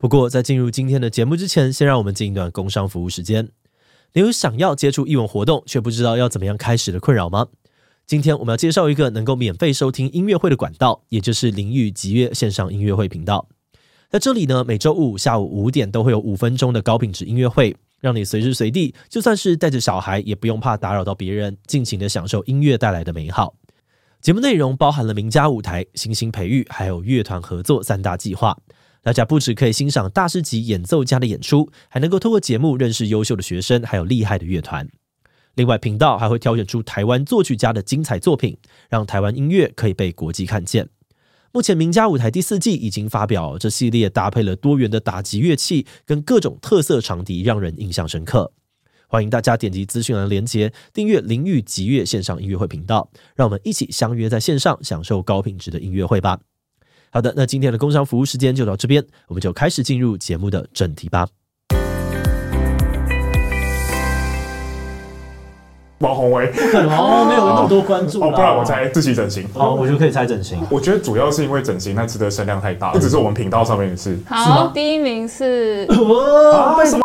不过，在进入今天的节目之前，先让我们进一段工商服务时间。你有想要接触艺文活动却不知道要怎么样开始的困扰吗？今天我们要介绍一个能够免费收听音乐会的管道，也就是林育击乐线上音乐会频道。在这里呢，每周五下午五点都会有五分钟的高品质音乐会，让你随时随地，就算是带着小孩，也不用怕打扰到别人，尽情的享受音乐带来的美好。节目内容包含了名家舞台、新星培育，还有乐团合作三大计划。大家不只可以欣赏大师级演奏家的演出，还能够透过节目认识优秀的学生，还有厉害的乐团。另外，频道还会挑选出台湾作曲家的精彩作品，让台湾音乐可以被国际看见。目前，名家舞台第四季已经发表，这系列搭配了多元的打击乐器跟各种特色长笛，让人印象深刻。欢迎大家点击资讯栏连接，订阅林育击乐线上音乐会频道，让我们一起相约在线上享受高品质的音乐会吧。好的，那今天的工商服务时间就到这边，我们就开始进入节目的正题吧。王宏伟，不可能哦，没有那么多关注哦，不然我猜自己整形。好，我就可以猜整形。我觉得主要是因为整形，那值得声量太大，不只是我们频道上面的事。好，第一名是 啊，为什么？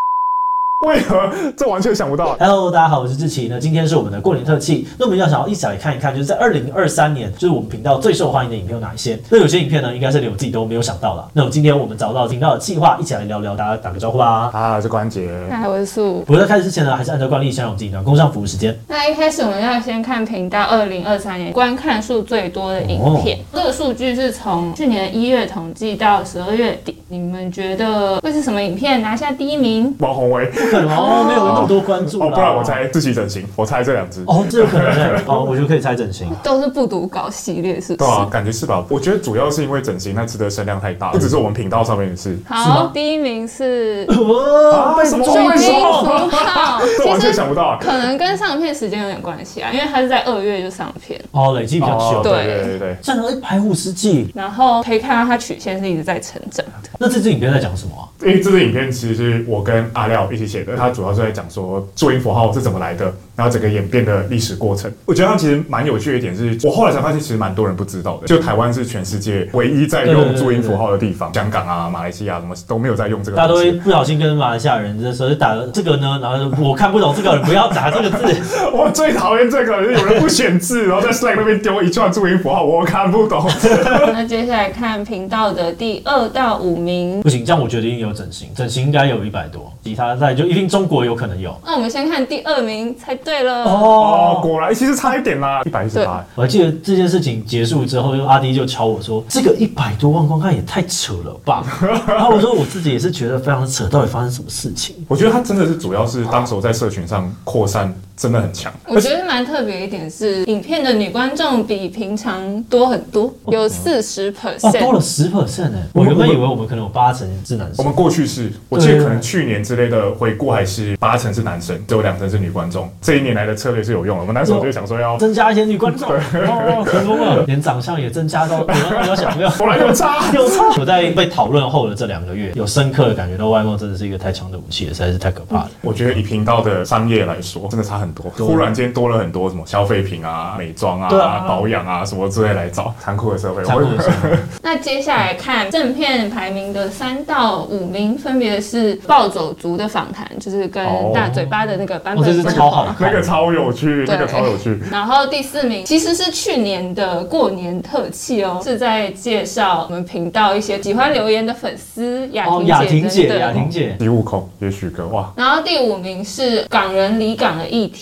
为何？这完全想不到。Hello，大家好，我是志奇。那今天是我们的过年特辑。那我们要想要一起来看一看，就是在二零二三年，就是我们频道最受欢迎的影片有哪一些？那有些影片呢，应该是连我自己都没有想到了。那我今天我们找到频道的计划，一起来聊聊，大家打个招呼吧。啊，是关杰。嗨，我是素。不过在开始之前呢，还是按照惯例，先让我们进一段工商服务时间。那一开始我们要先看频道二零二三年观看数最多的影片。哦、这个数据是从去年一月统计到十二月底。你们觉得会是什么影片拿下第一名？王鸿薇。不可能哦，没有。那么多关注哦，不然我猜自己整形，我猜这两只哦，这有可能哦，我就可以猜整形，都是不读稿系列，是不是？对啊，感觉是吧？我觉得主要是因为整形，那值得声量太大，不只是我们频道上面的事。好，第一名是 哇，为什么？这 完全想不到啊！可能跟上片时间有点关系啊，因为它是在二月就上片哦，累积比较久，对对对对，上了一百五十季，然后可以看到它曲线是一直在成长的。那这支影片在讲什么啊？因为这支影片其实是我跟阿廖一起写的，它主要是在讲说注音符号是怎么来的，然后整个演变的历史过程。我觉得它其实蛮有趣的一点是，我后来才发现，其实蛮多人不知道的。就台湾是全世界唯一在用注音符号的地方，香港啊、马来西亚什么都没有在用这个。大家都会不小心跟马来西亚人的时候就打了这个呢，然后我看不懂这个，不要打这个字。我最讨厌这个，就是有人不选字，然后在 Slack 那边丢一串注音符号，我看不懂。那接下来看频道的第二到五名，不行，这样我觉得一定有整形，整形应该有一百多，其他在就一定中国有可能有。那我们先看第二名才对了哦，果然其实差一点啦，一百一十八。我还记得这件事情结束之后，就阿迪就敲我说：“这个一百多万观看也太扯了吧？” 然后我说：“我自己也是觉得非常的扯，到底发生什么事情？”我觉得他真的是主要是当时我在社群上扩散。真的很强，我觉得蛮特别一点是，影片的女观众比平常多很多，有四十 percent，多了十 percent 呢。我原本以为我们可能有八成是男生。我们过去是，我记得可能去年之类的回顾还是八成是男生，只有两成是女观众。这一年来的策略是有用的，我们那时候就想说要增加一些女观众，哦，成功了，连长相也增加到，你要想没有？后来 有差，有差。我在被讨论后的这两个月，有深刻的感觉到外貌真的是一个太强的武器，实在是太可怕了。我觉得以频道的商业来说，真的差很多。忽然间。多了很多什么消费品啊、美妆啊、啊保养啊什么之类来找，残酷的社会。残酷的社会。那接下来看正片排名的三到五名，分别是暴走族的访谈，就是跟大嘴巴的那个版本，哦，这是超好，那个超有趣，那个超有趣。然后第四名其实是去年的过年特辑哦，是在介绍我们频道一些喜欢留言的粉丝雅婷姐，雅婷姐，第五口也许个哇。然后第五名是港人离港的议题，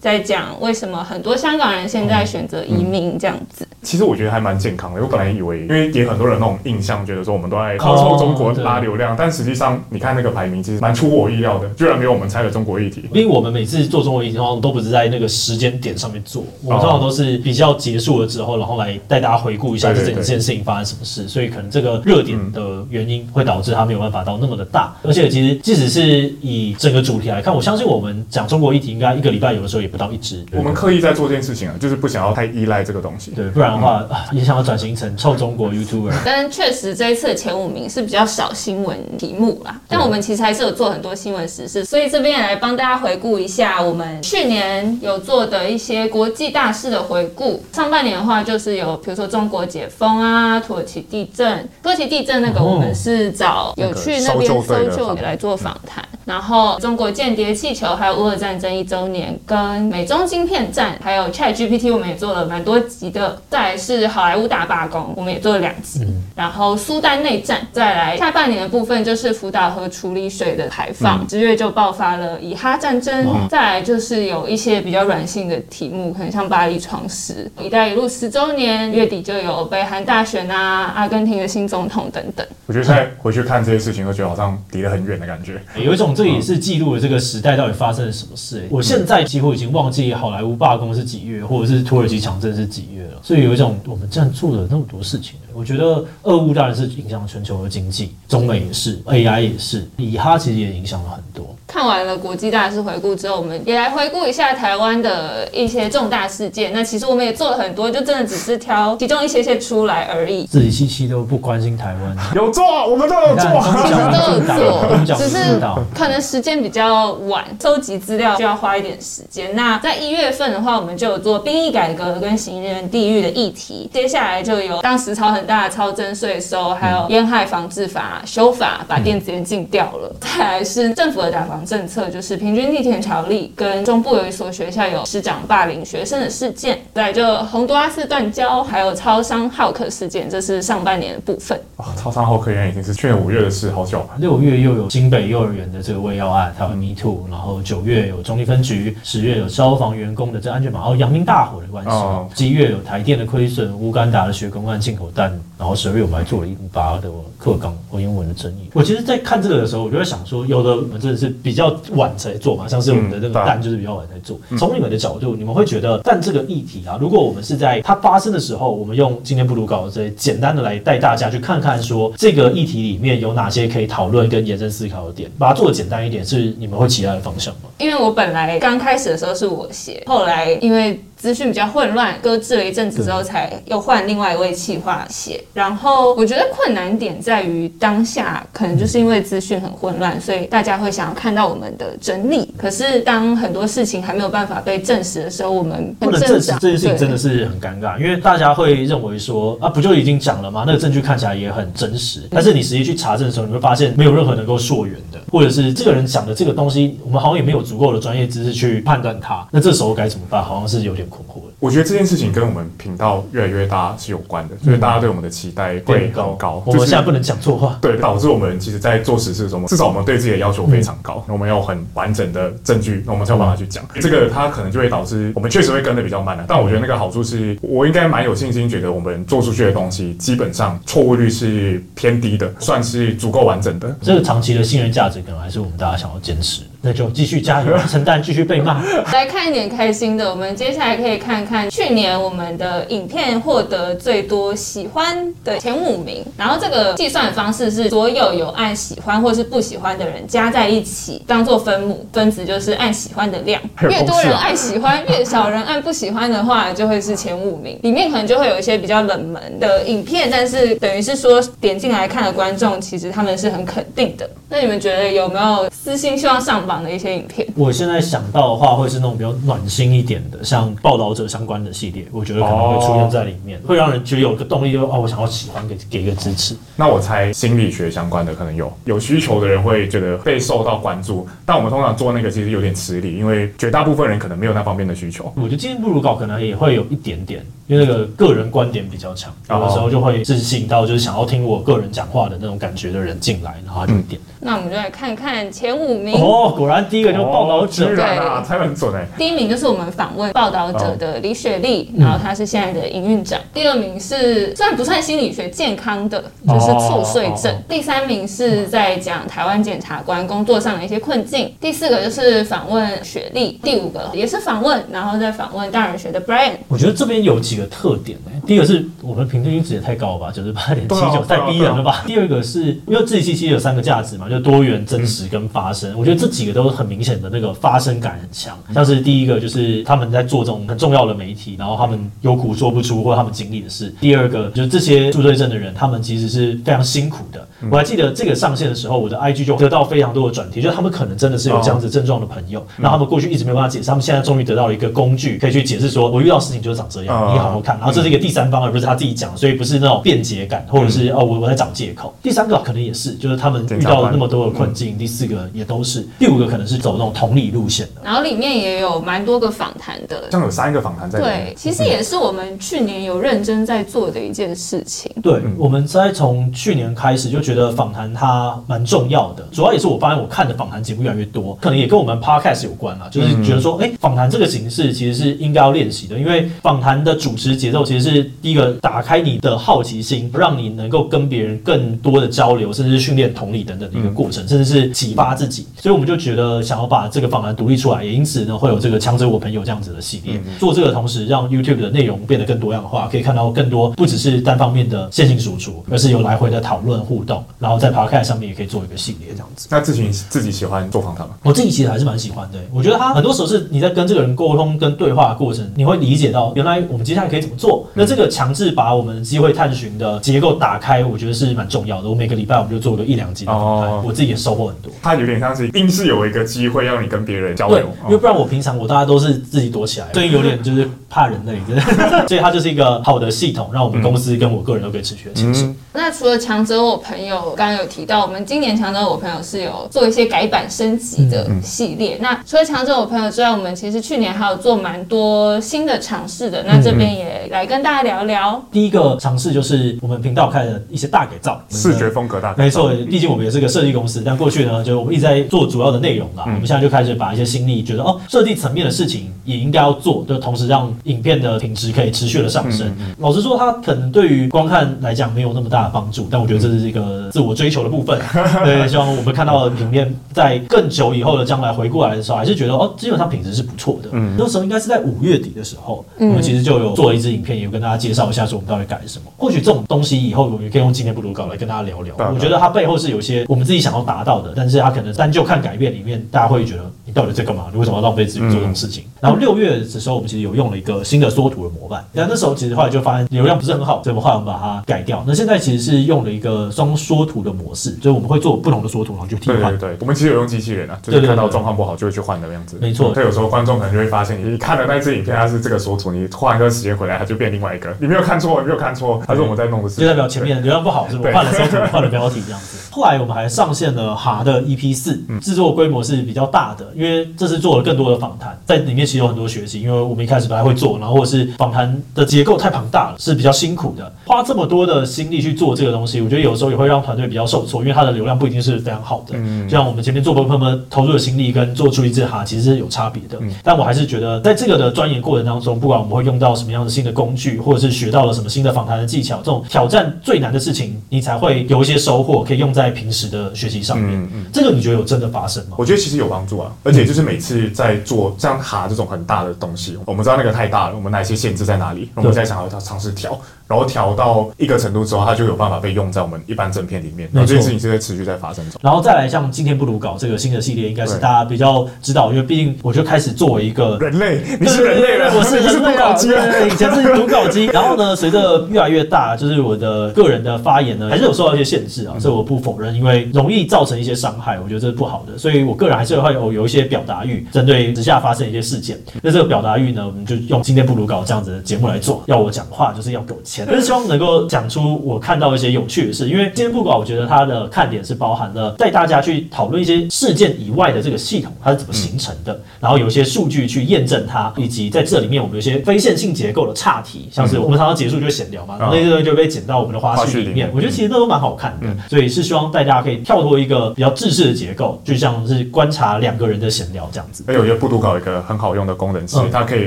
在。讲为什么很多香港人现在选择移民这样子？其实我觉得还蛮健康的。我本来以为，因为也很多人那种印象，觉得说我们都在靠从中国拉流量，但实际上你看那个排名，其实蛮出我意料的，居然没有我们猜的中国议题。因为我们每次做中国议题的话，都不是在那个时间点上面做，我们通常都是比较结束了之后，然后来带大家回顾一下这整件事情发生什么事。所以可能这个热点的原因会导致它没有办法到那么的大。而且其实即使是以整个主题来看，我相信我们讲中国议题应该一个礼拜有的时候也不到一支。我们刻意在做这件事情啊，就是不想要太依赖这个东西。对，不然的话、也想要转型成臭中国 YouTuber。但确实这一次的前五名是比较少新闻题目啦，但我们其实还是有做很多新闻时事，所以这边也来帮大家回顾一下我们去年有做的一些国际大事的回顾。上半年的话，就是有比如说中国解封啊，土耳其地震，土耳其地震那个我们是找有去那边搜救来做访谈。然后中国间谍气球，还有乌俄战争一周年，跟美中芯片战，还有 ChatGPT，我们也做了蛮多集的。再来是好莱坞大罢工，我们也做了两集。嗯、然后苏丹内战，再来下半年的部分就是福岛核处理水的排放，十、嗯、月就爆发了以哈战争。再来就是有一些比较软性的题目，可能像巴黎创始、一带一路十周年，月底就有北韩大选啊，阿根廷的新总统等等。我觉得现在回去看这些事情，都觉得好像离得很远的感觉，有一种。这也是记录了这个时代到底发生了什么事。我现在几乎已经忘记好莱坞罢工是几月，或者是土耳其强震是几月了。所以有一种我们这样做了那么多事情。我觉得俄乌当然是影响全球的经济，中美也是，AI 也是，以哈其实也影响了很多。看完了国际大事回顾之后，我们也来回顾一下台湾的一些重大事件。那其实我们也做了很多，就真的只是挑其中一些些出来而已。自己七七都不关心台湾，有做，我们都有做，其实都有做，只是可能时间比较晚，收集资料需要花一点时间。那在一月份的话，我们就有做兵役改革跟行人地狱的议题。接下来就有当时吵很大的超征税收，还有烟害防治法修法，把电子烟禁掉了。再来是政府的打防。政策就是平均地权条例，跟中部有一所学校有师长霸凌学生的事件，再就洪都拉斯断交，还有超商浩克事件，这是上半年的部分。啊、哦，超商浩克原来已经是去年五月的事，好久。六月又有新北幼儿园的这个喂药案，还有 Me Too，然后九月有中立分局，十月有消防员工的这安全帽，然后阳明大火的关系，十一、哦、月有台电的亏损，乌干达的学工案进口蛋，然后十二月我们还做了一八的课纲和英文的争议。我其实，在看这个的时候，我就在想说，有的我们真的是比较晚才做嘛，像是我们的那个蛋就是比较晚才做。从、嗯、你们的角度，你们会觉得但这个议题啊，如果我们是在它发生的时候，我们用今天不读稿这些简单的来带大家去看看，说这个议题里面有哪些可以讨论跟延伸思考的点，把它做的简单一点，是你们会期待的方向吗？因为我本来刚开始的时候是我写，后来因为。资讯比较混乱，搁置了一阵子之后，才又换另外一位企划写。然后我觉得困难点在于当下，可能就是因为资讯很混乱，所以大家会想要看到我们的整理。可是当很多事情还没有办法被证实的时候，我们不能证实这件事情真的是很尴尬，因为大家会认为说啊，不就已经讲了吗？那个证据看起来也很真实，但是你实际去查证的时候，你会发现没有任何能够溯源的，或者是这个人讲的这个东西，我们好像也没有足够的专业知识去判断它。那这时候该怎么办？好像是有点困惑的。我觉得这件事情跟我们频道越来越大是有关的，所以大家对我们的期待会很高。我们现在不能讲错话，对，导致我们其实，在做实事的时候，至少我们对自己的要求非常高。我们要很完整的证据，那我们才有办法去讲。这个它可能就会导致我们确实会跟的比较慢了。但我觉得那个好处是，我应该蛮有信心，觉得我们做出去的东西基本上错误率是偏低的，算是足够完整的。这个长期的信任价值，可能还是我们大家想要坚持。那就继续加油，陈蛋继续被骂。来看一点开心的，我们接下来可以看看去年我们的影片获得最多喜欢的前五名。然后这个计算方式是所有有按喜欢或是不喜欢的人加在一起，当做分母，分子就是按喜欢的量。越多人按喜欢，越少人按不喜欢的话，就会是前五名。里面可能就会有一些比较冷门的影片，但是等于是说点进来看的观众，其实他们是很肯定的。那你们觉得有没有私心希望上榜的一些影片？我现在想到的话，会是那种比较暖心一点的，像报道者相关的系列，我觉得可能会出现在里面，哦、会让人觉得有个动力就，就哦，我想要喜欢，给给一个支持。那我猜心理学相关的可能有有需求的人会觉得被受到关注，但我们通常做那个其实有点吃力，因为绝大部分人可能没有那方面的需求。我觉得今天不如稿可能也会有一点点，因为那个个人观点比较强，有的时候就会吸引到就是想要听我个人讲话的那种感觉的人进来，然后就点。嗯那我们就来看看前五名哦，果然第一个就是报道者，对啊，猜很准哎。第一名就是我们访问报道者的李雪莉，然后她是现在的营运长。第二名是虽然不算心理学健康的，就是猝睡症。第三名是在讲台湾检察官工作上的一些困境。第四个就是访问雪莉。第五个也是访问，然后再访问大人学的 Brian。我觉得这边有几个特点哎，第一个是我们平均值也太高了吧，九十八点七九，太逼人了吧。第二个是因为自己七七有三个价值嘛，就多元、真实跟发生。我觉得这几个都是很明显的那个发生感很强。像是第一个就是他们在做这种很重要的媒体，然后他们有苦说不出或者他们经历的事。第二个就是这些住对症的人，他们其实是非常辛苦的。我还记得这个上线的时候，我的 IG 就得到非常多的转贴，就是他们可能真的是有这样子症状的朋友，然后他们过去一直没有办法解释，他们现在终于得到了一个工具，可以去解释说，我遇到事情就是长这样，你好好看。然后这是一个第三方，而不是他自己讲，所以不是那种辩解感，或者是哦，我我在找借口。第三个可能也是，就是他们遇到了那么多的困境。第四个也都是，第五个可能是走那种同理路线的。然后里面也有蛮多个访谈的，像有三个访谈在。对，其实也是我们去年有认真在做的一件事情。对，我们在从去年开始就觉得访谈它蛮重要的，主要也是我发现我看的访谈节目越来越多，可能也跟我们 podcast 有关啦，就是觉得说，哎，访谈这个形式其实是应该要练习的，因为访谈的主持节奏其实是第一个打开你的好奇心，让你能够跟别人更多的交流，甚至是训练同理等等的一个过程，甚至是启发自己。所以我们就觉得想要把这个访谈独立出来，也因此呢会有这个强者我朋友这样子的系列，做这个同时让 YouTube 的内容变得更多样化，可以看到更多不只是单方面的线性输出，而是有来回的讨论互动，然后在 Podcast 上面也可以做一个系列这样子。那自己自己喜欢做访谈吗？我自己其实还是蛮喜欢的。我觉得他很多时候是你在跟这个人沟通跟对话的过程，你会理解到原来我们接下来可以怎么做。那这个强制把我们机会探寻的结构打开，我觉得是蛮重要的。我每个礼拜我们就做个一两集的访谈，我自己也收获很多。他有点像是硬是有一个机会让你跟别人交流，因为不然我平常我大家都是自己躲起来，所以有点就是怕人类，所以它就是一个好的系统，让我们公司跟我个人都可以持续的前进。那除了强者我朋友，刚刚有提到，我们今年强者我朋友是有做一些改版升级的系列。那除了强者我朋友之外，我们其实去年还有做蛮多新的尝试的。那这边也来跟大家聊聊。第一个尝试就是我们频道开的一些大改造，视觉风格大改造。没错，毕竟我们也是个设计公司，但过去呢，就我们一直在做主要的内容啦。我们现在就开始把一些心力，觉得哦，设计层面的事情也应该要做，就同时让影片的品质可以持续的上升。老实说，它可能对于观看来讲没有那么大的帮助，但我觉得这是一个自我追求的部分。对，希望我们看到的影片在更久以后的将来回过来的时候，还是觉得哦，基本上品质是不错的。嗯，那时候应该是在五月底的时候，我们其实就有做了一支影片，也有跟大家介绍一下说我们到底改了什么。或许这种东西以后我们也可以用今天不如稿来跟大家聊聊。我觉得它背后是有些我们自己想要达到的，但是他可能单就看改变里面，大家会觉得你到底在干嘛？你为什么要浪费资源做这种事情？然后六月的时候，我们其实有用了一个新的缩图的模板，但那时候其实后来就发现流量不是很好，所以我们后来我们把它改掉。那现在其实是用了一个双缩图的模式，就是我们会做不同的缩图，然后就替换。对对，我们其实有用机器人啊，就是看到状况不好就会去换的样子。没错，对，有时候观众可能就会发现，你看了那支影片，它是这个缩图，你换一段时间回来，它就变另外一个。你没有看错，你没有看错，它是我们在弄的事。就代表前面流量不好，是不是？换了缩图，换了标题这样子。后来我们还上线了哈的 EP 四，制作规模是比较大的，因为这次做了更多的访谈，在里面其实有很多学习，因为我们一开始不太会做，然后或者是访谈的结构太庞大了，是比较辛苦的，花这么多的心力去做这个东西我觉得有时候也会让团队比较受挫因为它的流量不一定是非常好的。嗯。就像我们前面做播客们投入的心力跟做出一只哈其实是有差别的。嗯。但我还是觉得在这个的钻研过程当中不管我们会用到什么样的新的工具或者是学到了什么新的访谈的技巧这种挑战最难的事情你才会有一些收获可以用在平时的学习上面。嗯这个你觉得有真的发生吗？我觉得其实有帮助啊而且就是每次在做这样哈这种很大的东西我们知道那个太大了我们哪些限制在哪里我们在想要尝试调然后调到一个程度之后，它就有办法被用在我们一般正片里面。那这件事情是在持续在发生中。然后再来像今天不如稿这个新的系列，应该是大家比较知道，因为毕竟我就开始作为一个人类，你是人类了，我是人类稿机，对，以前是读稿机。然后呢，随着越来越大，就是我的个人的发言呢，还是有受到一些限制啊，这我不否认，因为容易造成一些伤害，我觉得这是不好的。所以我个人还是会有有一些表达欲，针对时下发生一些事件。那这个表达欲呢，我们就用今天不如稿这样子的节目来做。要我讲话，就是要给我钱，但是希望能够。讲出我看到一些有趣的事，因为今天不稿，我觉得它的看点是包含了带大家去讨论一些事件以外的这个系统它是怎么形成的，嗯、然后有一些数据去验证它，以及在这里面我们有一些非线性结构的岔题，像是我们常常结束就会闲聊嘛，然后那些东西就被剪到我们的花絮里面。我觉得其实那都蛮好看的，所以是希望大家可以跳脱一个比较制式的结构，就像是观察两个人的闲聊这样子。还有一个不读稿一个很好用的功能，是它可以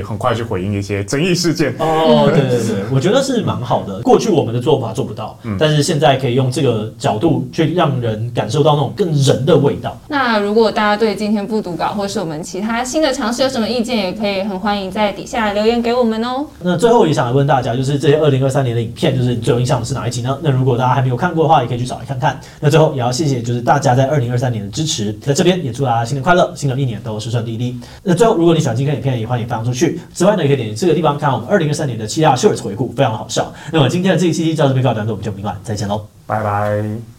很快去回应一些争议事件。哦，对对对，我觉得是蛮好的。过去我们的做法做不到，嗯，但是现在可以用这个角度去让人感受到那种更人的味道。那如果大家对今天不读稿，或是我们其他新的尝试有什么意见，也可以很欢迎在底下留言给我们哦。那最后也想来问大家，就是这些二零二三年的影片，就是你最有印象的是哪一集呢？那如果大家还没有看过的话，也可以去找来看看。那最后也要谢谢，就是大家在二零二三年的支持，在这边也祝大家新年快乐，新的一年都顺顺利利。那最后，如果你喜欢今天影片，也欢迎分享出去。此外呢，也可以点击这个地方看我们二零二三年的七大 Shorts 回顾，非常好笑。那么今天的这一期就到这边告一段落，我们就明晚再见喽，拜拜。